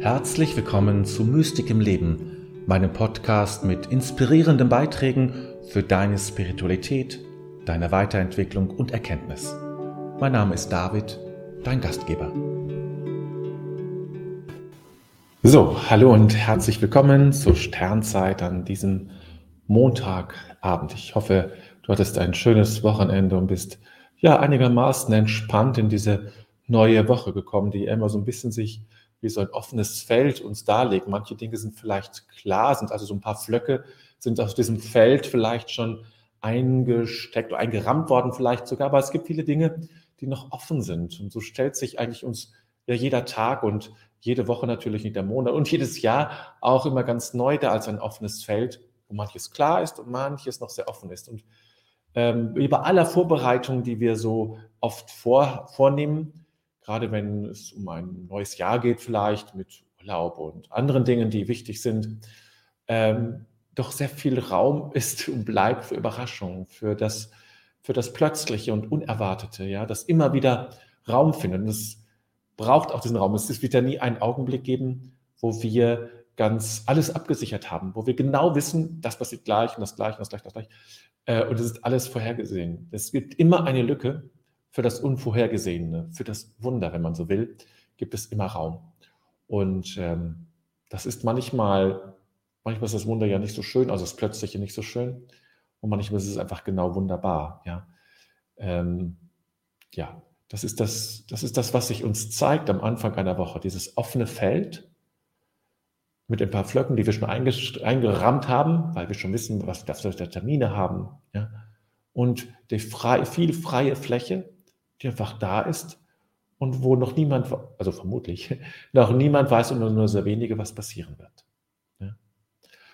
Herzlich willkommen zu Mystik im Leben, meinem Podcast mit inspirierenden Beiträgen für deine Spiritualität, deine Weiterentwicklung und Erkenntnis. Mein Name ist David, dein Gastgeber. So, hallo und herzlich willkommen zur Sternzeit an diesem Montagabend. Ich hoffe, du hattest ein schönes Wochenende und bist ja einigermaßen entspannt in diese neue Woche gekommen, die immer so ein bisschen sich wie so ein offenes Feld uns darlegt. Manche Dinge sind vielleicht klar, sind also so ein paar Flöcke, sind aus diesem Feld vielleicht schon eingesteckt oder eingerammt worden vielleicht sogar, aber es gibt viele Dinge, die noch offen sind. Und so stellt sich eigentlich uns ja jeder Tag und jede Woche natürlich nicht der Monat und jedes Jahr auch immer ganz neu da als ein offenes Feld, wo manches klar ist und manches noch sehr offen ist. Und ähm, über aller Vorbereitungen, die wir so oft vor, vornehmen, gerade wenn es um ein neues Jahr geht, vielleicht mit Urlaub und anderen Dingen, die wichtig sind, ähm, doch sehr viel Raum ist und bleibt für Überraschungen, für das, für das Plötzliche und Unerwartete, ja, das immer wieder Raum findet. Und es braucht auch diesen Raum. Es wird ja nie einen Augenblick geben, wo wir ganz alles abgesichert haben, wo wir genau wissen, das passiert gleich und das gleich und das gleich, das gleich. Äh, und es ist alles vorhergesehen. Es gibt immer eine Lücke für das Unvorhergesehene, für das Wunder, wenn man so will, gibt es immer Raum. Und ähm, das ist manchmal, manchmal ist das Wunder ja nicht so schön, also das Plötzliche nicht so schön. Und manchmal ist es einfach genau wunderbar. Ja, ähm, ja das, ist das, das ist das, was sich uns zeigt am Anfang einer Woche. Dieses offene Feld mit ein paar Flöcken, die wir schon eingerammt haben, weil wir schon wissen, was wir für Termine haben. Ja? Und die frei, viel freie Fläche, die einfach da ist und wo noch niemand, also vermutlich, noch niemand weiß und nur sehr wenige, was passieren wird. Ja?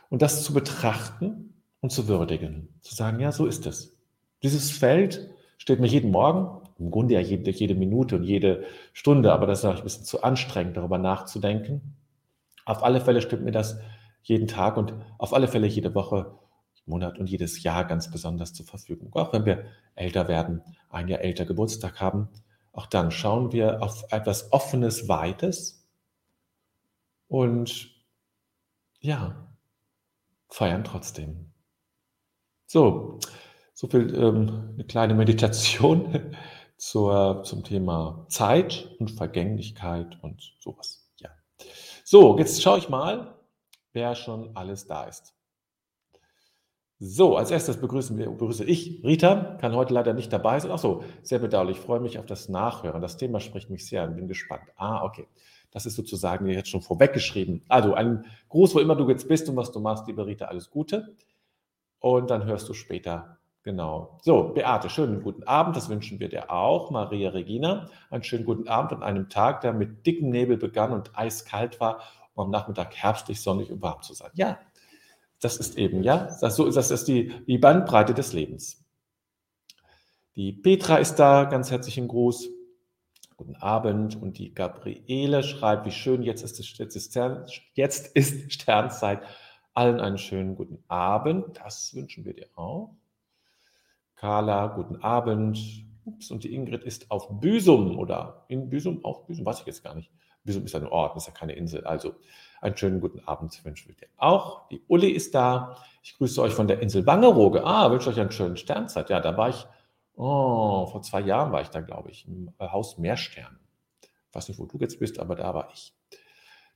Und das zu betrachten und zu würdigen, zu sagen, ja, so ist es. Dieses Feld steht mir jeden Morgen, im Grunde ja jede, jede Minute und jede Stunde, aber das ist auch ein bisschen zu anstrengend, darüber nachzudenken. Auf alle Fälle stimmt mir das jeden Tag und auf alle Fälle jede Woche Monat und jedes Jahr ganz besonders zur Verfügung. Auch wenn wir älter werden, ein Jahr älter Geburtstag haben, auch dann schauen wir auf etwas Offenes, Weites und ja, feiern trotzdem. So, so viel ähm, eine kleine Meditation zur, zum Thema Zeit und Vergänglichkeit und sowas. Ja. So, jetzt schaue ich mal, wer schon alles da ist. So, als erstes begrüßen wir, begrüße ich Rita, kann heute leider nicht dabei sein. Ach so, sehr bedauerlich. Ich freue mich auf das Nachhören. Das Thema spricht mich sehr an. Bin gespannt. Ah, okay. Das ist sozusagen jetzt schon vorweggeschrieben. Also ein Gruß, wo immer du jetzt bist und was du machst, liebe Rita, alles Gute. Und dann hörst du später. Genau. So, Beate, schönen guten Abend. Das wünschen wir dir auch. Maria Regina, einen schönen guten Abend an einem Tag, der mit dicken Nebel begann und eiskalt war, um am Nachmittag herbstlich, sonnig und warm zu sein. Ja, das ist eben, ja, das, so, das ist die, die Bandbreite des Lebens. Die Petra ist da, ganz herzlichen Gruß. Guten Abend. Und die Gabriele schreibt, wie schön, jetzt ist, es, jetzt ist, jetzt ist Sternzeit. Allen einen schönen guten Abend. Das wünschen wir dir auch. Carla, guten Abend. Ups, und die Ingrid ist auf Büsum oder in Büsum, auf Büsum, weiß ich jetzt gar nicht. Büsum ist ein Ort, ist ja keine Insel. Also einen schönen guten Abend wünschen wir dir auch. Die Uli ist da. Ich grüße euch von der Insel Wangerooge. Ah, wünsche euch einen schönen Sternzeit. Ja, da war ich, oh, vor zwei Jahren war ich da, glaube ich, im Haus Meerstern. Ich weiß nicht, wo du jetzt bist, aber da war ich.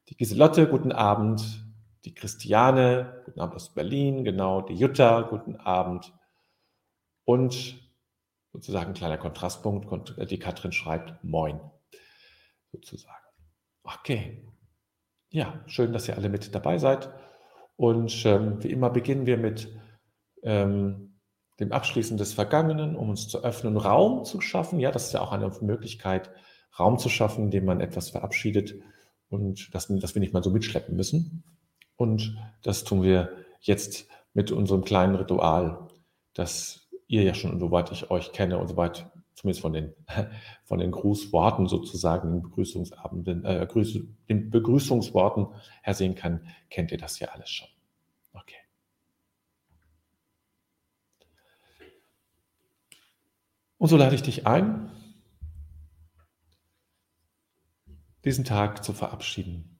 Die Giselotte, guten Abend. Die Christiane, guten Abend aus Berlin, genau. Die Jutta, guten Abend. Und sozusagen ein kleiner Kontrastpunkt, die Katrin schreibt Moin, sozusagen. Okay, ja, schön, dass ihr alle mit dabei seid. Und ähm, wie immer beginnen wir mit ähm, dem Abschließen des Vergangenen, um uns zu öffnen, Raum zu schaffen. Ja, das ist ja auch eine Möglichkeit, Raum zu schaffen, indem man etwas verabschiedet und dass, dass wir nicht mal so mitschleppen müssen. Und das tun wir jetzt mit unserem kleinen Ritual, das ihr ja schon, soweit ich euch kenne und soweit zumindest von den, von den Grußworten sozusagen, den Begrüßungsabenden, äh, den Begrüßungsworten her sehen kann, kennt ihr das ja alles schon. Okay. Und so lade ich dich ein, diesen Tag zu verabschieden.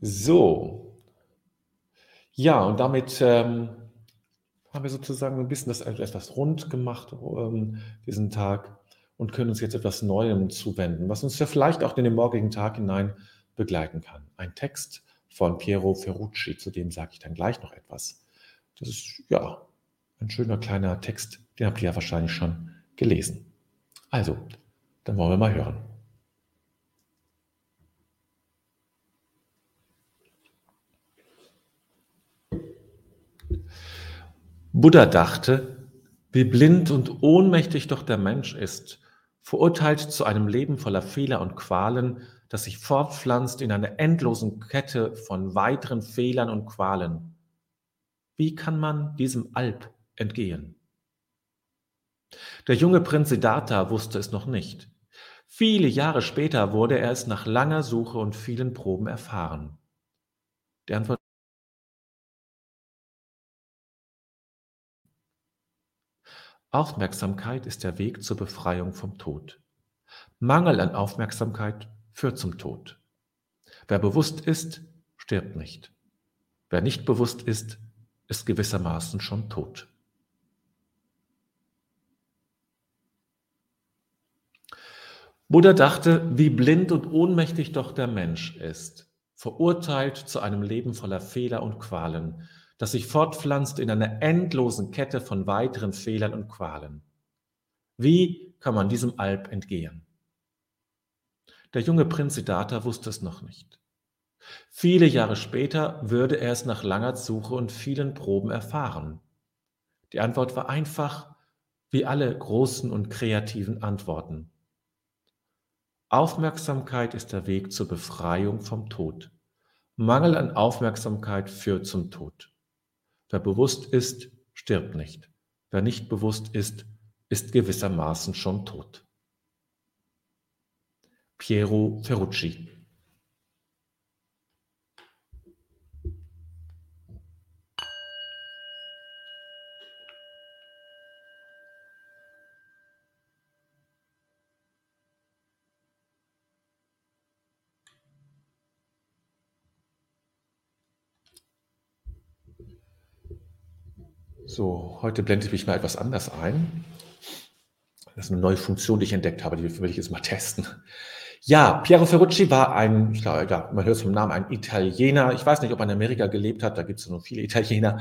So. Ja, und damit ähm, haben wir sozusagen ein bisschen das etwas rund gemacht, ähm, diesen Tag, und können uns jetzt etwas Neuem zuwenden, was uns ja vielleicht auch in den morgigen Tag hinein begleiten kann. Ein Text von Piero Ferrucci, zu dem sage ich dann gleich noch etwas. Das ist ja ein schöner kleiner Text, den habt ihr ja wahrscheinlich schon gelesen. Also, dann wollen wir mal hören. Buddha dachte, wie blind und ohnmächtig doch der Mensch ist, verurteilt zu einem Leben voller Fehler und Qualen, das sich fortpflanzt in einer endlosen Kette von weiteren Fehlern und Qualen. Wie kann man diesem Alp entgehen? Der junge Prinz Siddhartha wusste es noch nicht. Viele Jahre später wurde er es nach langer Suche und vielen Proben erfahren. Die Antwort Aufmerksamkeit ist der Weg zur Befreiung vom Tod. Mangel an Aufmerksamkeit führt zum Tod. Wer bewusst ist, stirbt nicht. Wer nicht bewusst ist, ist gewissermaßen schon tot. Buddha dachte, wie blind und ohnmächtig doch der Mensch ist, verurteilt zu einem Leben voller Fehler und Qualen, das sich fortpflanzt in einer endlosen Kette von weiteren Fehlern und Qualen. Wie kann man diesem Alp entgehen? Der junge Prinz Siddhartha wusste es noch nicht. Viele Jahre später würde er es nach langer Suche und vielen Proben erfahren. Die Antwort war einfach, wie alle großen und kreativen Antworten. Aufmerksamkeit ist der Weg zur Befreiung vom Tod. Mangel an Aufmerksamkeit führt zum Tod. Wer bewusst ist, stirbt nicht. Wer nicht bewusst ist, ist gewissermaßen schon tot. Piero Ferrucci So, heute blende ich mich mal etwas anders ein. Das ist eine neue Funktion, die ich entdeckt habe, die will ich jetzt mal testen. Ja, Piero Ferrucci war ein, ich glaube, ja, man hört es vom Namen, ein Italiener. Ich weiß nicht, ob er in Amerika gelebt hat, da gibt es nur viele Italiener,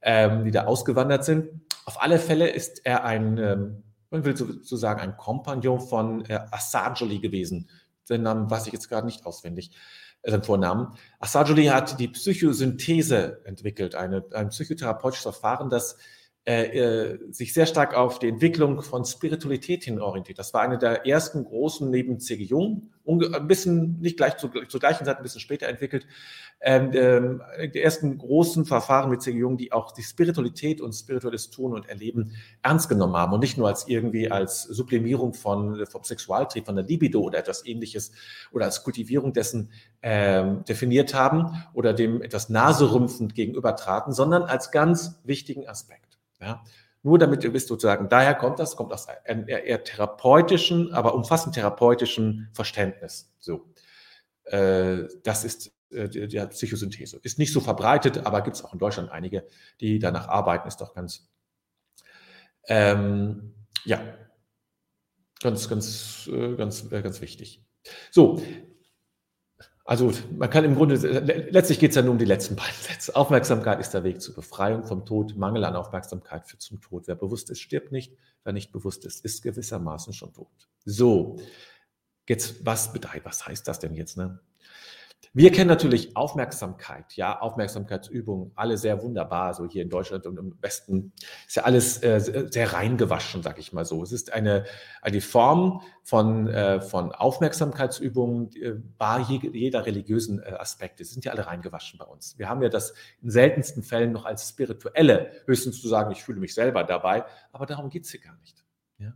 ähm, die da ausgewandert sind. Auf alle Fälle ist er ein, ähm, man will sozusagen ein Kompagnon von äh, Assagioli gewesen. Den Namen weiß ich jetzt gerade nicht auswendig sein Vornamen. Assagioli hat die Psychosynthese entwickelt, eine, ein psychotherapeutisches Verfahren, das äh, äh, sich sehr stark auf die Entwicklung von Spiritualität hin orientiert. Das war eine der ersten großen neben C.G. Jung, ein bisschen, nicht gleich zu, zur gleichen Zeit, ein bisschen später entwickelt, ähm, ähm, die ersten großen Verfahren mit C.G. Jung, die auch die Spiritualität und spirituelles Tun und Erleben ernst genommen haben und nicht nur als irgendwie als Sublimierung von, vom Sexualtrieb, von der Libido oder etwas ähnliches oder als Kultivierung dessen ähm, definiert haben oder dem etwas naserümpfend gegenübertraten, sondern als ganz wichtigen Aspekt. Ja? Nur damit ihr wisst, sozusagen, daher kommt das, kommt aus einem eher, therapeutischen, aber umfassend therapeutischen Verständnis. So. Äh, das ist äh, die Psychosynthese. Ist nicht so verbreitet, aber gibt es auch in Deutschland einige, die danach arbeiten, ist doch ganz, ähm, ja, ganz, ganz, äh, ganz, ganz wichtig. So, also man kann im Grunde, letztlich geht es ja nur um die letzten beiden Sätze. Aufmerksamkeit ist der Weg zur Befreiung vom Tod. Mangel an Aufmerksamkeit führt zum Tod. Wer bewusst ist, stirbt nicht. Wer nicht bewusst ist, ist gewissermaßen schon tot. So, jetzt was was heißt das denn jetzt? Ne? Wir kennen natürlich Aufmerksamkeit, ja, Aufmerksamkeitsübungen, alle sehr wunderbar, so hier in Deutschland und im Westen ist ja alles äh, sehr reingewaschen, sag ich mal so. Es ist eine, eine Form von, äh, von Aufmerksamkeitsübungen äh, bei jeder religiösen äh, Aspekte. Sind ja alle reingewaschen bei uns. Wir haben ja das in seltensten Fällen noch als spirituelle, höchstens zu sagen, ich fühle mich selber dabei, aber darum geht es hier gar nicht. Ja?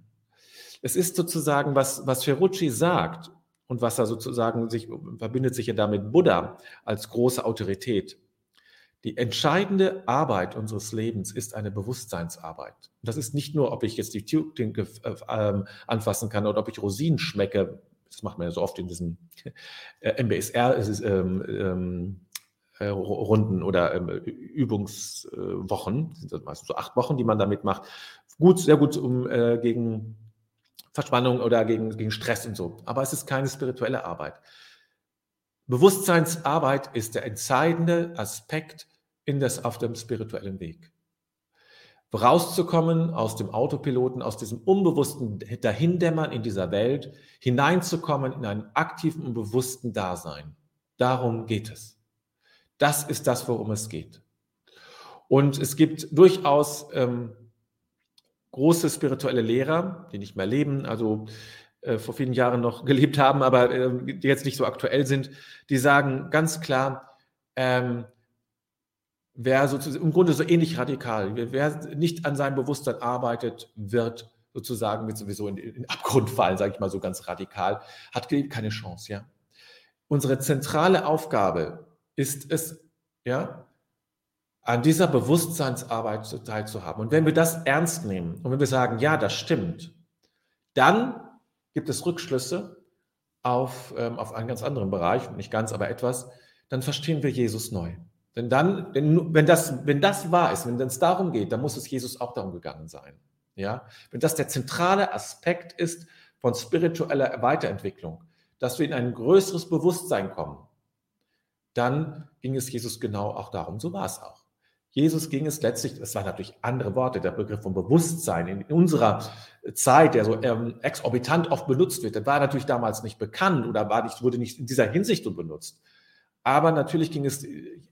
Es ist sozusagen, was, was Ferrucci sagt, und was er sozusagen sich verbindet sich ja damit Buddha als große Autorität. Die entscheidende Arbeit unseres Lebens ist eine Bewusstseinsarbeit. Das ist nicht nur, ob ich jetzt die Tüten äh, anfassen kann oder ob ich Rosinen schmecke. Das macht man ja so oft in diesen äh, MBSR ähm, ähm, äh, oder ähm, Übungswochen. Das sind meistens so acht Wochen, die man damit macht. Gut, sehr gut, um gegen Verspannung oder gegen, gegen Stress und so. Aber es ist keine spirituelle Arbeit. Bewusstseinsarbeit ist der entscheidende Aspekt in das, auf dem spirituellen Weg. Rauszukommen aus dem Autopiloten, aus diesem unbewussten Dahindämmern in dieser Welt, hineinzukommen in einen aktiven und bewussten Dasein. Darum geht es. Das ist das, worum es geht. Und es gibt durchaus ähm, große spirituelle Lehrer, die nicht mehr leben, also äh, vor vielen Jahren noch gelebt haben, aber äh, die jetzt nicht so aktuell sind, die sagen ganz klar, ähm, wer sozusagen im Grunde so ähnlich radikal, wer nicht an seinem Bewusstsein arbeitet, wird sozusagen mit sowieso in, in Abgrund fallen, sage ich mal so ganz radikal, hat keine Chance, ja. Unsere zentrale Aufgabe ist es, ja, an dieser Bewusstseinsarbeit teilzuhaben. Und wenn wir das ernst nehmen und wenn wir sagen, ja, das stimmt, dann gibt es Rückschlüsse auf, ähm, auf einen ganz anderen Bereich, nicht ganz, aber etwas, dann verstehen wir Jesus neu. Denn dann, denn, wenn, das, wenn das wahr ist, wenn es darum geht, dann muss es Jesus auch darum gegangen sein. Ja? Wenn das der zentrale Aspekt ist von spiritueller Weiterentwicklung, dass wir in ein größeres Bewusstsein kommen, dann ging es Jesus genau auch darum. So war es auch. Jesus ging es letztlich, das waren natürlich andere Worte, der Begriff von Bewusstsein in unserer Zeit, der so ähm, exorbitant oft benutzt wird, der war natürlich damals nicht bekannt oder war nicht, wurde nicht in dieser Hinsicht benutzt. Aber natürlich ging es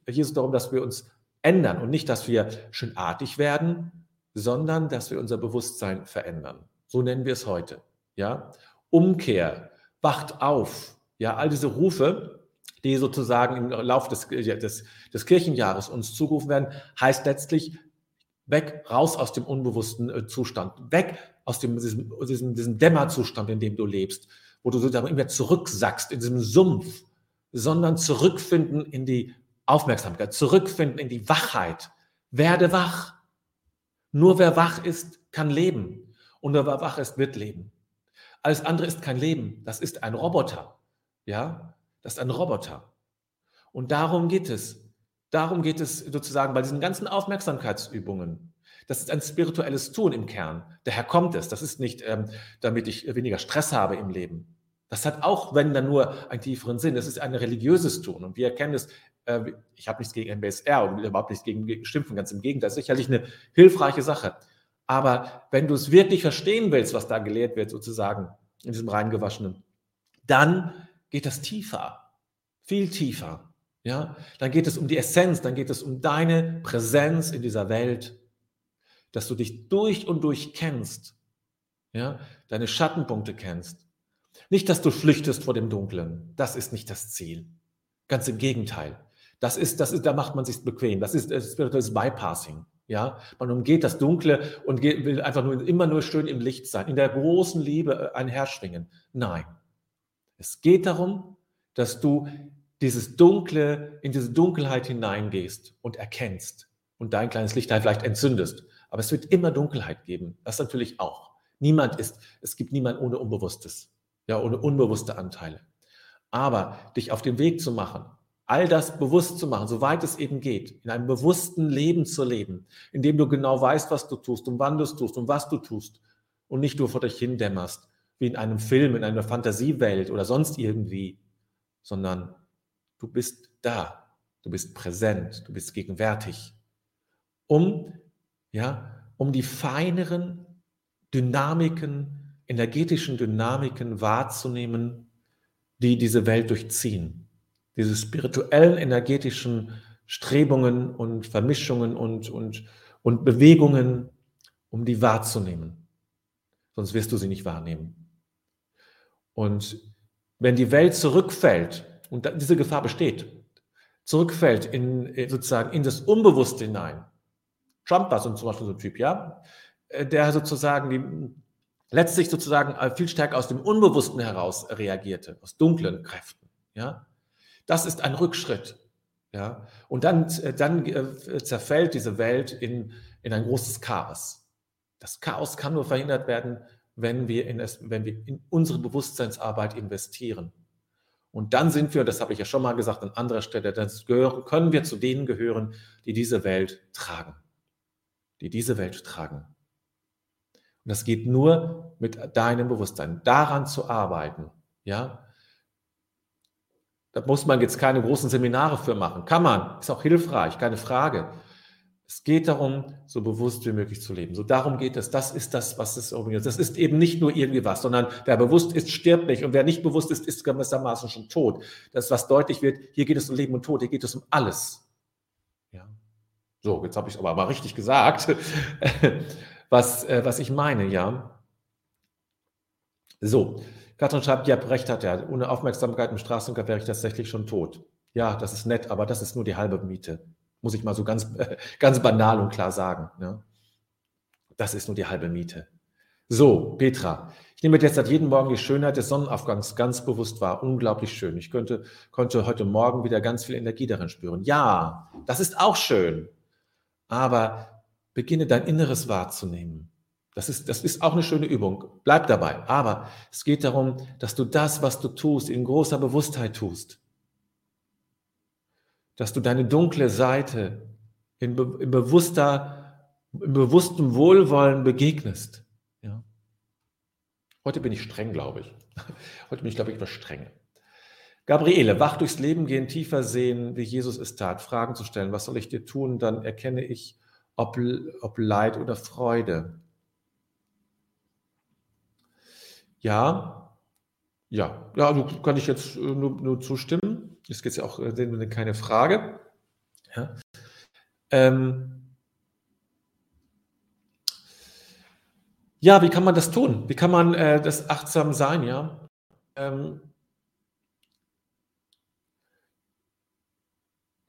Jesus darum, dass wir uns ändern und nicht, dass wir schönartig werden, sondern dass wir unser Bewusstsein verändern. So nennen wir es heute. Ja? Umkehr, wacht auf. Ja, all diese Rufe, die sozusagen im Laufe des, des, des Kirchenjahres uns zugerufen werden, heißt letztlich weg, raus aus dem unbewussten äh, Zustand, weg aus dem, diesem, diesem, diesem Dämmerzustand, in dem du lebst, wo du sozusagen immer zurücksackst in diesem Sumpf, sondern zurückfinden in die Aufmerksamkeit, zurückfinden in die Wachheit. Werde wach. Nur wer wach ist, kann leben. Und wer wach ist, wird leben. Alles andere ist kein Leben. Das ist ein Roboter. Ja? Das ist ein Roboter. Und darum geht es. Darum geht es sozusagen bei diesen ganzen Aufmerksamkeitsübungen. Das ist ein spirituelles Tun im Kern. Daher kommt es. Das ist nicht, ähm, damit ich weniger Stress habe im Leben. Das hat auch, wenn dann nur einen tieferen Sinn. Das ist ein religiöses Tun. Und wir erkennen es, äh, ich habe nichts gegen MBSR und überhaupt nichts gegen Schimpfen, ganz im Gegenteil. Das ist sicherlich eine hilfreiche Sache. Aber wenn du es wirklich verstehen willst, was da gelehrt wird, sozusagen, in diesem reingewaschenen, dann geht das tiefer, viel tiefer. Ja, dann geht es um die Essenz, dann geht es um deine Präsenz in dieser Welt. dass du dich durch und durch kennst, ja, deine Schattenpunkte kennst. Nicht, dass du flüchtest vor dem Dunklen. Das ist nicht das Ziel. Ganz im Gegenteil. Das ist, das ist, da macht man sich bequem. Das ist spirituelles Bypassing. Ja, man umgeht das Dunkle und will einfach nur immer nur schön im Licht sein, in der großen Liebe äh, einherschwingen. Nein. Es geht darum, dass du dieses Dunkle, in diese Dunkelheit hineingehst und erkennst und dein kleines Licht vielleicht entzündest. Aber es wird immer Dunkelheit geben. Das natürlich auch. Niemand ist, es gibt niemand ohne Unbewusstes, ja, ohne unbewusste Anteile. Aber dich auf den Weg zu machen, all das bewusst zu machen, soweit es eben geht, in einem bewussten Leben zu leben, in dem du genau weißt, was du tust und wann du es tust und was du tust und nicht nur vor dich hindämmerst, wie in einem Film, in einer Fantasiewelt oder sonst irgendwie, sondern du bist da, du bist präsent, du bist gegenwärtig, um, ja, um die feineren Dynamiken, energetischen Dynamiken wahrzunehmen, die diese Welt durchziehen. Diese spirituellen, energetischen Strebungen und Vermischungen und, und, und Bewegungen, um die wahrzunehmen. Sonst wirst du sie nicht wahrnehmen. Und wenn die Welt zurückfällt, und diese Gefahr besteht, zurückfällt in sozusagen in das Unbewusste hinein. Trump war so zum Beispiel so ein Typ, ja, äh, der sozusagen die, letztlich sozusagen äh, viel stärker aus dem Unbewussten heraus reagierte, aus dunklen Kräften. Ja, das ist ein Rückschritt. Ja, und dann, äh, dann zerfällt diese Welt in, in ein großes Chaos. Das Chaos kann nur verhindert werden, wenn wir in, es, wenn wir in unsere Bewusstseinsarbeit investieren. Und dann sind wir, das habe ich ja schon mal gesagt an anderer Stelle, dann können wir zu denen gehören, die diese Welt tragen. Die diese Welt tragen. Und das geht nur mit deinem Bewusstsein, daran zu arbeiten. Ja, da muss man jetzt keine großen Seminare für machen. Kann man, ist auch hilfreich, keine Frage. Es geht darum, so bewusst wie möglich zu leben. So darum geht es. Das ist das, was es ist. Das ist eben nicht nur irgendwie was, sondern wer bewusst ist, stirbt nicht. Und wer nicht bewusst ist, ist gewissermaßen schon tot. Das, was deutlich wird, hier geht es um Leben und Tod, hier geht es um alles. Ja. So, jetzt habe ich es aber mal richtig gesagt. was, äh, was ich meine, ja. So, Katrin schreibt, ja, recht hat er. Ohne Aufmerksamkeit im Straßenkampf wäre ich tatsächlich schon tot. Ja, das ist nett, aber das ist nur die halbe Miete. Muss ich mal so ganz, ganz banal und klar sagen. Ja. Das ist nur die halbe Miete. So, Petra, ich nehme jetzt seit jedem Morgen die Schönheit des Sonnenaufgangs ganz bewusst wahr. Unglaublich schön. Ich könnte, konnte heute Morgen wieder ganz viel Energie darin spüren. Ja, das ist auch schön. Aber Beginne dein Inneres wahrzunehmen. Das ist, das ist auch eine schöne Übung. Bleib dabei. Aber es geht darum, dass du das, was du tust, in großer Bewusstheit tust. Dass du deine dunkle Seite in, in bewusster, im bewussten Wohlwollen begegnest. Ja. Heute bin ich streng, glaube ich. Heute bin ich, glaube ich, etwas streng. Gabriele, wach durchs Leben gehen, tiefer sehen, wie Jesus es tat, Fragen zu stellen. Was soll ich dir tun? Dann erkenne ich, ob, ob Leid oder Freude. Ja, ja, ja, also kann ich jetzt äh, nur, nur zustimmen. Es geht ja auch äh, keine Frage. Ja. Ähm, ja, wie kann man das tun? Wie kann man äh, das achtsam sein? Ja, ähm,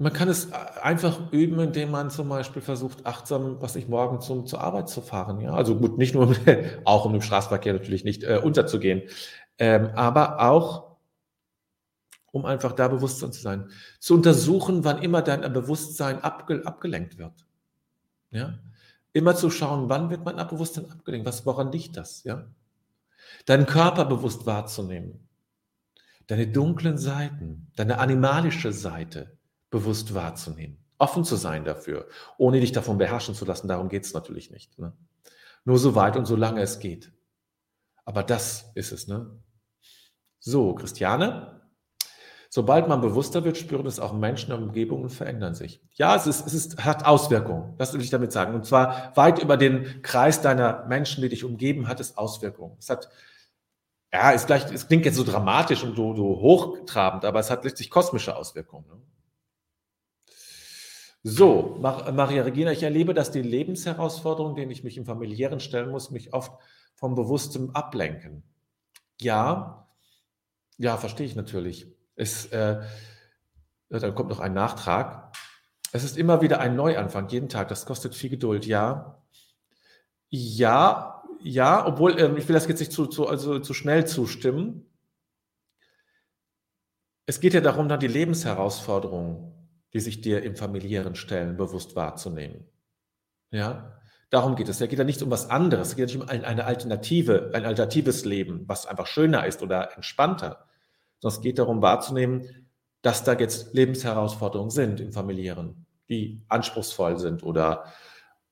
Man kann es einfach üben, indem man zum Beispiel versucht, achtsam, was ich morgen zum, zur Arbeit zu fahren. Ja, also gut, nicht nur, auch um im Straßenverkehr natürlich nicht äh, unterzugehen, ähm, aber auch, um einfach da Bewusstsein zu sein. Zu untersuchen, wann immer dein Bewusstsein abge, abgelenkt wird. Ja, immer zu schauen, wann wird mein Bewusstsein abgelenkt? Was, woran liegt das? Ja, deinen Körper bewusst wahrzunehmen. Deine dunklen Seiten, deine animalische Seite, bewusst wahrzunehmen. Offen zu sein dafür, ohne dich davon beherrschen zu lassen. Darum geht es natürlich nicht. Ne? Nur so weit und so lange es geht. Aber das ist es. Ne? So, Christiane. Sobald man bewusster wird, spüren es auch Menschen und Umgebungen verändern sich. Ja, es, ist, es ist, hat Auswirkungen. Das will ich damit sagen. Und zwar weit über den Kreis deiner Menschen, die dich umgeben, hat es Auswirkungen. Es hat, ja, ist gleich, es klingt jetzt so dramatisch und so, so hochtrabend, aber es hat letztlich kosmische Auswirkungen. Ne? So, Maria Regina, ich erlebe, dass die Lebensherausforderungen, denen ich mich im familiären stellen muss, mich oft vom Bewusstem ablenken. Ja, ja, verstehe ich natürlich. Es, äh, dann kommt noch ein Nachtrag. Es ist immer wieder ein Neuanfang, jeden Tag. Das kostet viel Geduld, ja. Ja, ja, obwohl ähm, ich will das jetzt nicht zu, zu, also zu schnell zustimmen. Es geht ja darum, dann die Lebensherausforderungen die sich dir im familiären stellen, bewusst wahrzunehmen. Ja, darum geht es. Es geht ja nicht um was anderes. Es geht nicht um eine Alternative, ein alternatives Leben, was einfach schöner ist oder entspannter, sondern es geht darum wahrzunehmen, dass da jetzt Lebensherausforderungen sind im familiären, die anspruchsvoll sind oder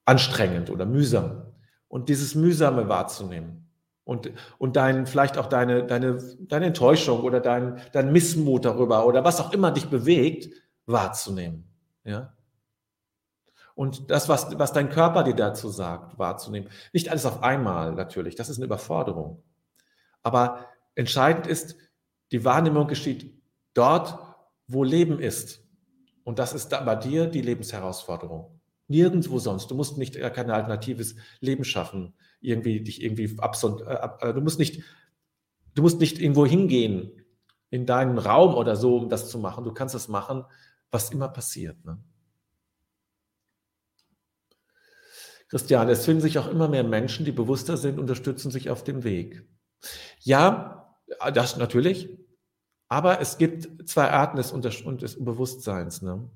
anstrengend oder mühsam. Und dieses Mühsame wahrzunehmen und, und dein, vielleicht auch deine, deine, deine Enttäuschung oder dein, dein Missmut darüber oder was auch immer dich bewegt, wahrzunehmen. Ja? Und das, was, was dein Körper dir dazu sagt, wahrzunehmen. Nicht alles auf einmal natürlich, das ist eine Überforderung. Aber entscheidend ist, die Wahrnehmung geschieht dort, wo Leben ist. Und das ist bei dir die Lebensherausforderung. Nirgendwo sonst. Du musst nicht äh, kein alternatives Leben schaffen, irgendwie dich irgendwie absond, äh, äh, du musst nicht, du musst nicht irgendwo hingehen in deinen Raum oder so, um das zu machen. Du kannst das machen, was immer passiert. Ne? Christian, es finden sich auch immer mehr Menschen, die bewusster sind, unterstützen sich auf dem Weg. Ja, das natürlich. Aber es gibt zwei Arten des, des Bewusstseins. Ne?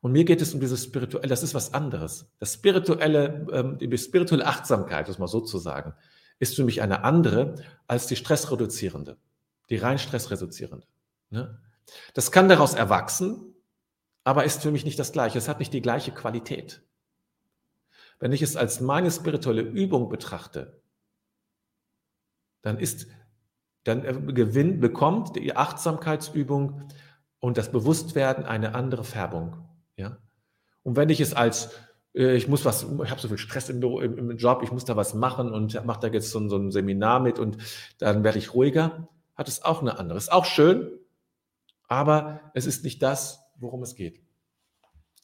Und mir geht es um dieses spirituelle, das ist was anderes. Das spirituelle, ähm, die spirituelle Achtsamkeit, das mal so zu sagen, ist für mich eine andere als die stressreduzierende, die rein stressreduzierende. Ne? Das kann daraus erwachsen, aber ist für mich nicht das Gleiche. Es hat nicht die gleiche Qualität. Wenn ich es als meine spirituelle Übung betrachte, dann ist, dann äh, gewinnt, bekommt die Achtsamkeitsübung und das Bewusstwerden eine andere Färbung. Ja? Und wenn ich es als, äh, ich muss was, ich habe so viel Stress im, im, im, Job, ich muss da was machen und mache da jetzt so, so ein Seminar mit und dann werde ich ruhiger, hat es auch eine andere. Ist auch schön, aber es ist nicht das, worum es geht.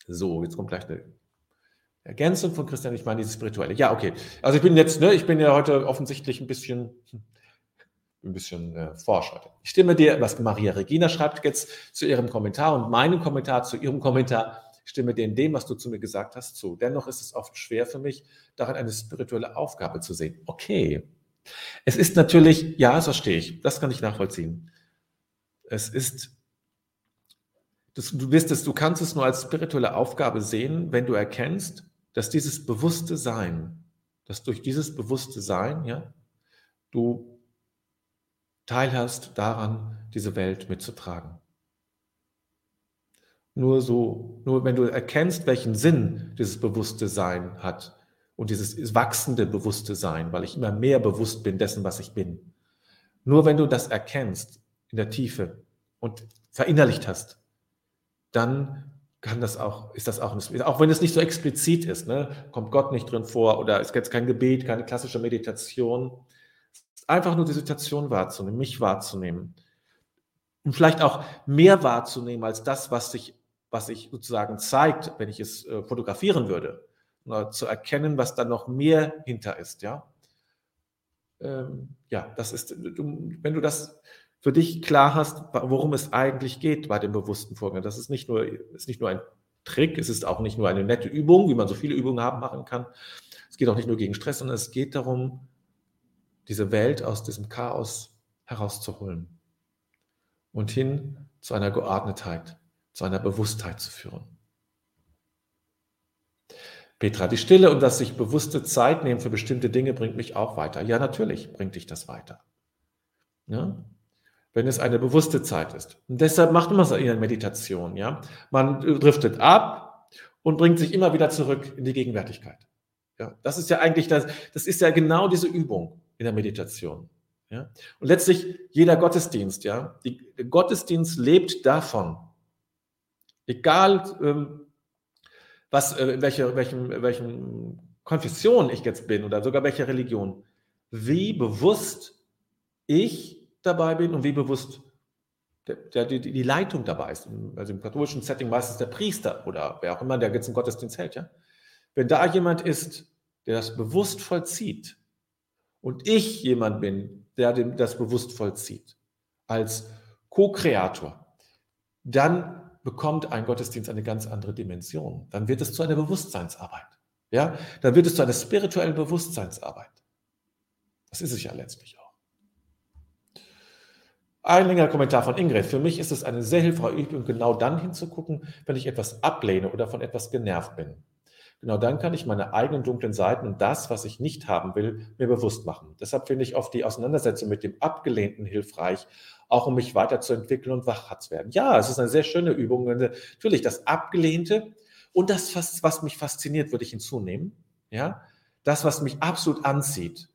So, jetzt kommt gleich eine Ergänzung von Christian. Ich meine, dieses Spirituelle. Ja, okay. Also ich bin jetzt, ne, ich bin ja heute offensichtlich ein bisschen, ein bisschen äh, Forscher. Ich stimme dir, was Maria Regina schreibt jetzt zu ihrem Kommentar und meinem Kommentar zu ihrem Kommentar. Ich stimme dir in dem, was du zu mir gesagt hast, zu. Dennoch ist es oft schwer für mich, darin eine spirituelle Aufgabe zu sehen. Okay. Es ist natürlich, ja, das verstehe ich. Das kann ich nachvollziehen. Es ist das, du wirst es, du kannst es nur als spirituelle Aufgabe sehen, wenn du erkennst, dass dieses bewusste Sein, dass durch dieses bewusste Sein, ja, du teilhast daran, diese Welt mitzutragen. Nur so, nur wenn du erkennst, welchen Sinn dieses bewusste Sein hat und dieses wachsende bewusste Sein, weil ich immer mehr bewusst bin dessen, was ich bin. Nur wenn du das erkennst in der Tiefe und verinnerlicht hast, dann kann das auch, ist das auch, auch wenn es nicht so explizit ist, ne, kommt Gott nicht drin vor oder es gibt kein Gebet, keine klassische Meditation. Einfach nur die Situation wahrzunehmen, mich wahrzunehmen. Und vielleicht auch mehr wahrzunehmen als das, was sich, was sich sozusagen zeigt, wenn ich es äh, fotografieren würde. Oder zu erkennen, was da noch mehr hinter ist, ja. Ähm, ja, das ist, du, wenn du das für dich klar hast, worum es eigentlich geht bei dem bewussten Vorgang. Das ist nicht nur, ist nicht nur ein Trick, es ist auch nicht nur eine nette Übung, wie man so viele Übungen haben machen kann. Es geht auch nicht nur gegen Stress, sondern es geht darum, diese Welt aus diesem Chaos herauszuholen und hin zu einer Geordnetheit, zu einer Bewusstheit zu führen. Petra, die Stille und das sich bewusste Zeit nehmen für bestimmte Dinge bringt mich auch weiter. Ja, natürlich bringt dich das weiter. Ja? wenn es eine bewusste Zeit ist. Und deshalb macht man es in der Meditation, ja. Man driftet ab und bringt sich immer wieder zurück in die Gegenwärtigkeit. Ja, das ist ja eigentlich das, das ist ja genau diese Übung in der Meditation. Ja? Und letztlich jeder Gottesdienst, ja, die, der Gottesdienst lebt davon. Egal, ähm, was, äh, welche, welchen, welchen Konfession ich jetzt bin oder sogar welche Religion, wie bewusst ich dabei bin und wie bewusst der, der die, die, Leitung dabei ist, also im katholischen Setting meistens der Priester oder wer auch immer, der jetzt im Gottesdienst hält, ja. Wenn da jemand ist, der das bewusst vollzieht und ich jemand bin, der das bewusst vollzieht, als Co-Kreator, dann bekommt ein Gottesdienst eine ganz andere Dimension. Dann wird es zu einer Bewusstseinsarbeit. Ja, dann wird es zu einer spirituellen Bewusstseinsarbeit. Das ist es ja letztlich auch. Ein längerer Kommentar von Ingrid. Für mich ist es eine sehr hilfreiche Übung, genau dann hinzugucken, wenn ich etwas ablehne oder von etwas genervt bin. Genau dann kann ich meine eigenen dunklen Seiten und das, was ich nicht haben will, mir bewusst machen. Deshalb finde ich oft die Auseinandersetzung mit dem Abgelehnten hilfreich, auch um mich weiterzuentwickeln und wach zu werden. Ja, es ist eine sehr schöne Übung. Natürlich, das Abgelehnte und das, was mich fasziniert, würde ich hinzunehmen. Ja, das, was mich absolut anzieht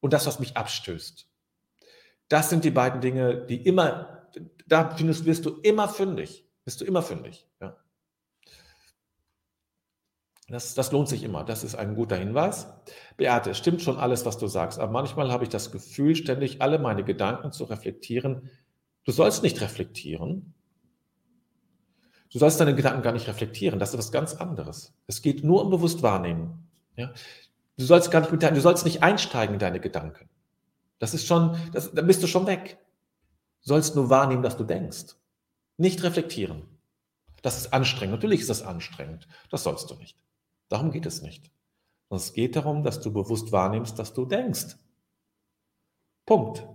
und das, was mich abstößt. Das sind die beiden Dinge, die immer, da findest, wirst du immer fündig. Bist du immer fündig. Ja. Das, das lohnt sich immer. Das ist ein guter Hinweis. Beate, es stimmt schon alles, was du sagst, aber manchmal habe ich das Gefühl, ständig alle meine Gedanken zu reflektieren. Du sollst nicht reflektieren. Du sollst deine Gedanken gar nicht reflektieren. Das ist etwas ganz anderes. Es geht nur um bewusst wahrnehmen. Ja? Du sollst gar nicht mit deinen, du sollst nicht einsteigen in deine Gedanken. Das ist schon, das, da bist du schon weg. Du sollst nur wahrnehmen, dass du denkst. Nicht reflektieren. Das ist anstrengend. Natürlich ist das anstrengend. Das sollst du nicht. Darum geht es nicht. Es geht darum, dass du bewusst wahrnimmst, dass du denkst. Punkt.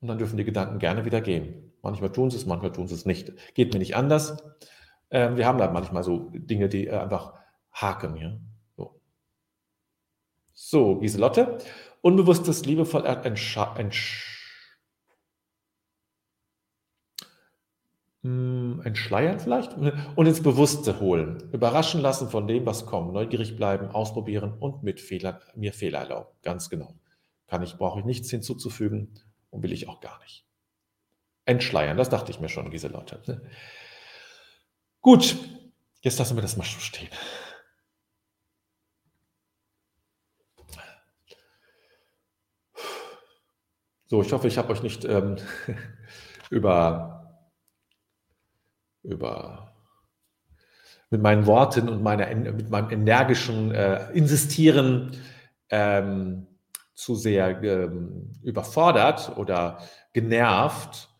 Und dann dürfen die Gedanken gerne wieder gehen. Manchmal tun sie es, manchmal tun sie es nicht. Geht mir nicht anders. Ähm, wir haben da manchmal so Dinge, die äh, einfach haken. Ja? So. so, Giselotte. Unbewusstes, liebevoll hm, entschleiern vielleicht und ins Bewusste holen. Überraschen lassen von dem, was kommt. Neugierig bleiben, ausprobieren und mit Fehlern, mir Fehler erlauben. Ganz genau. Kann ich, brauche ich nichts hinzuzufügen und will ich auch gar nicht. Entschleiern, das dachte ich mir schon, diese Leute. Gut, jetzt lassen wir das mal so stehen. So, ich hoffe, ich habe euch nicht ähm, über, über mit meinen Worten und meiner, mit meinem energischen äh, Insistieren ähm, zu sehr ähm, überfordert oder genervt.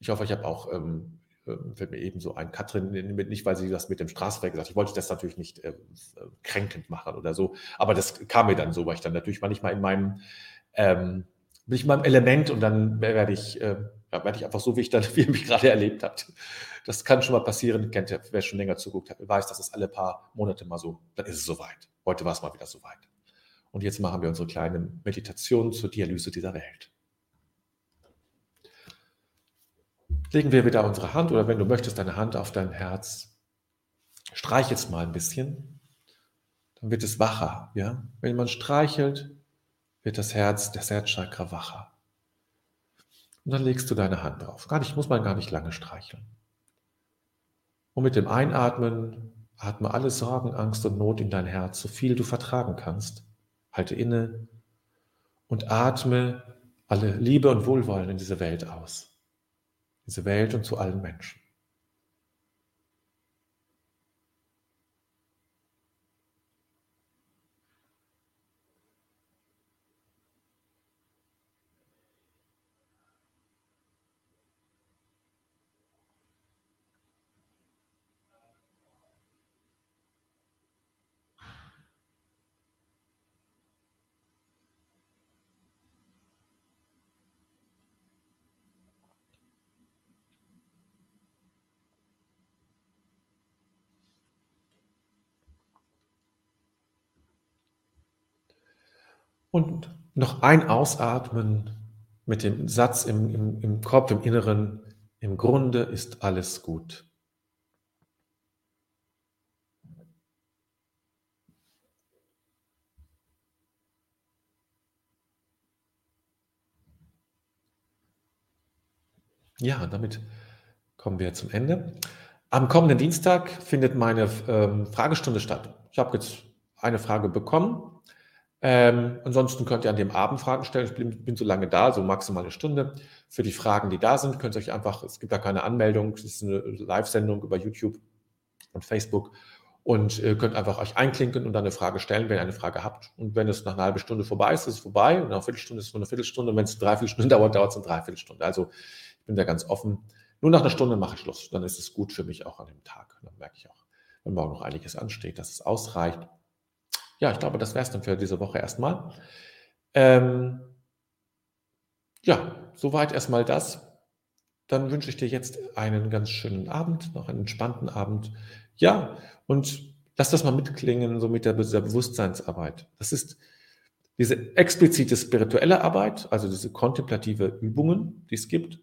Ich hoffe, ich habe auch, ähm, äh, fällt mir eben so ein, Katrin, nicht weil sie das mit dem Straßenverkehr gesagt hat, ich wollte das natürlich nicht äh, kränkend machen oder so, aber das kam mir dann so, weil ich dann natürlich manchmal in meinem ähm, bin ich in meinem Element und dann werde ich, äh, ja, werde ich einfach so, wie ich dann, wie ihr mich gerade erlebt habt. Das kann schon mal passieren. Kennt ihr, wer schon länger zuguckt hat, weiß, dass es alle paar Monate mal so, dann ist es soweit. Heute war es mal wieder soweit. Und jetzt machen wir unsere kleine Meditation zur Dialyse dieser Welt. Legen wir wieder unsere Hand oder wenn du möchtest, deine Hand auf dein Herz. Streich jetzt mal ein bisschen. Dann wird es wacher. Ja? Wenn man streichelt, wird das Herz, das Herzchakra wacher. Und dann legst du deine Hand drauf. Gar nicht, muss man gar nicht lange streicheln. Und mit dem Einatmen atme alle Sorgen, Angst und Not in dein Herz, so viel du vertragen kannst. Halte inne und atme alle Liebe und Wohlwollen in diese Welt aus. Diese Welt und zu allen Menschen. Und noch ein Ausatmen mit dem Satz im, im, im Kopf, im Inneren, im Grunde ist alles gut. Ja, damit kommen wir zum Ende. Am kommenden Dienstag findet meine ähm, Fragestunde statt. Ich habe jetzt eine Frage bekommen Ähm, ansonsten könnt ihr an dem Abend Fragen stellen. Ich bin, bin so lange da, so maximal eine Stunde. Für die Fragen, die da sind, könnt ihr euch einfach, es gibt da keine Anmeldung, es ist eine Live-Sendung über YouTube und Facebook und ihr könnt einfach euch einklinken und dann eine Frage stellen, wenn ihr eine Frage habt. Und wenn es nach einer halben Stunde vorbei ist, ist es vorbei. Und nach einer Viertelstunde ist es nur eine Viertelstunde. Und wenn es eine Dreiviertelstunde dauert, dauert es eine Dreiviertelstunde. Also ich bin da ganz offen. Nur nach einer Stunde mache ich Schluss. Dann ist es gut für mich auch an dem Tag. Dann merke ich auch, wenn morgen noch einiges ansteht, dass es ausreicht ja, ich glaube, das wäre es dann für diese Woche erstmal. Ähm, ja, soweit erstmal das. Dann wünsche ich dir jetzt einen ganz schönen Abend, noch einen entspannten Abend. Ja, und lass das mal mitklingen, so mit der, der Bewusstseinsarbeit. Das ist diese explizite spirituelle Arbeit, also diese kontemplative Übungen, die es gibt,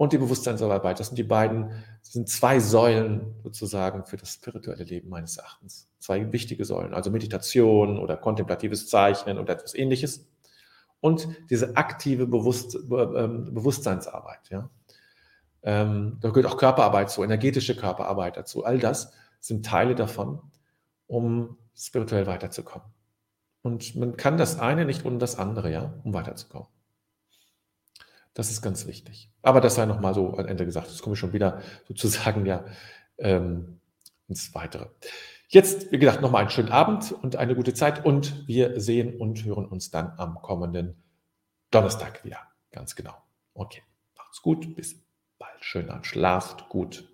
und die Bewusstseinsarbeit. Das sind die beiden, sind zwei Säulen sozusagen für das spirituelle Leben meines Erachtens. Zwei wichtige Säulen, also Meditation oder kontemplatives Zeichnen oder etwas ähnliches. Und diese aktive Bewusst, ähm, Bewusstseinsarbeit. Ja. Ähm, da gehört auch Körperarbeit zu, energetische Körperarbeit dazu. All das sind Teile davon, um spirituell weiterzukommen. Und man kann das eine nicht ohne das andere, ja, um weiterzukommen. Das ist ganz wichtig. Aber das sei nochmal so am Ende gesagt. Jetzt komme ich schon wieder sozusagen ja ähm, ins Weitere. Jetzt, wie gesagt, nochmal einen schönen Abend und eine gute Zeit und wir sehen und hören uns dann am kommenden Donnerstag wieder. Ganz genau. Okay, macht's gut, bis bald. Schönen Abend, schlaft gut.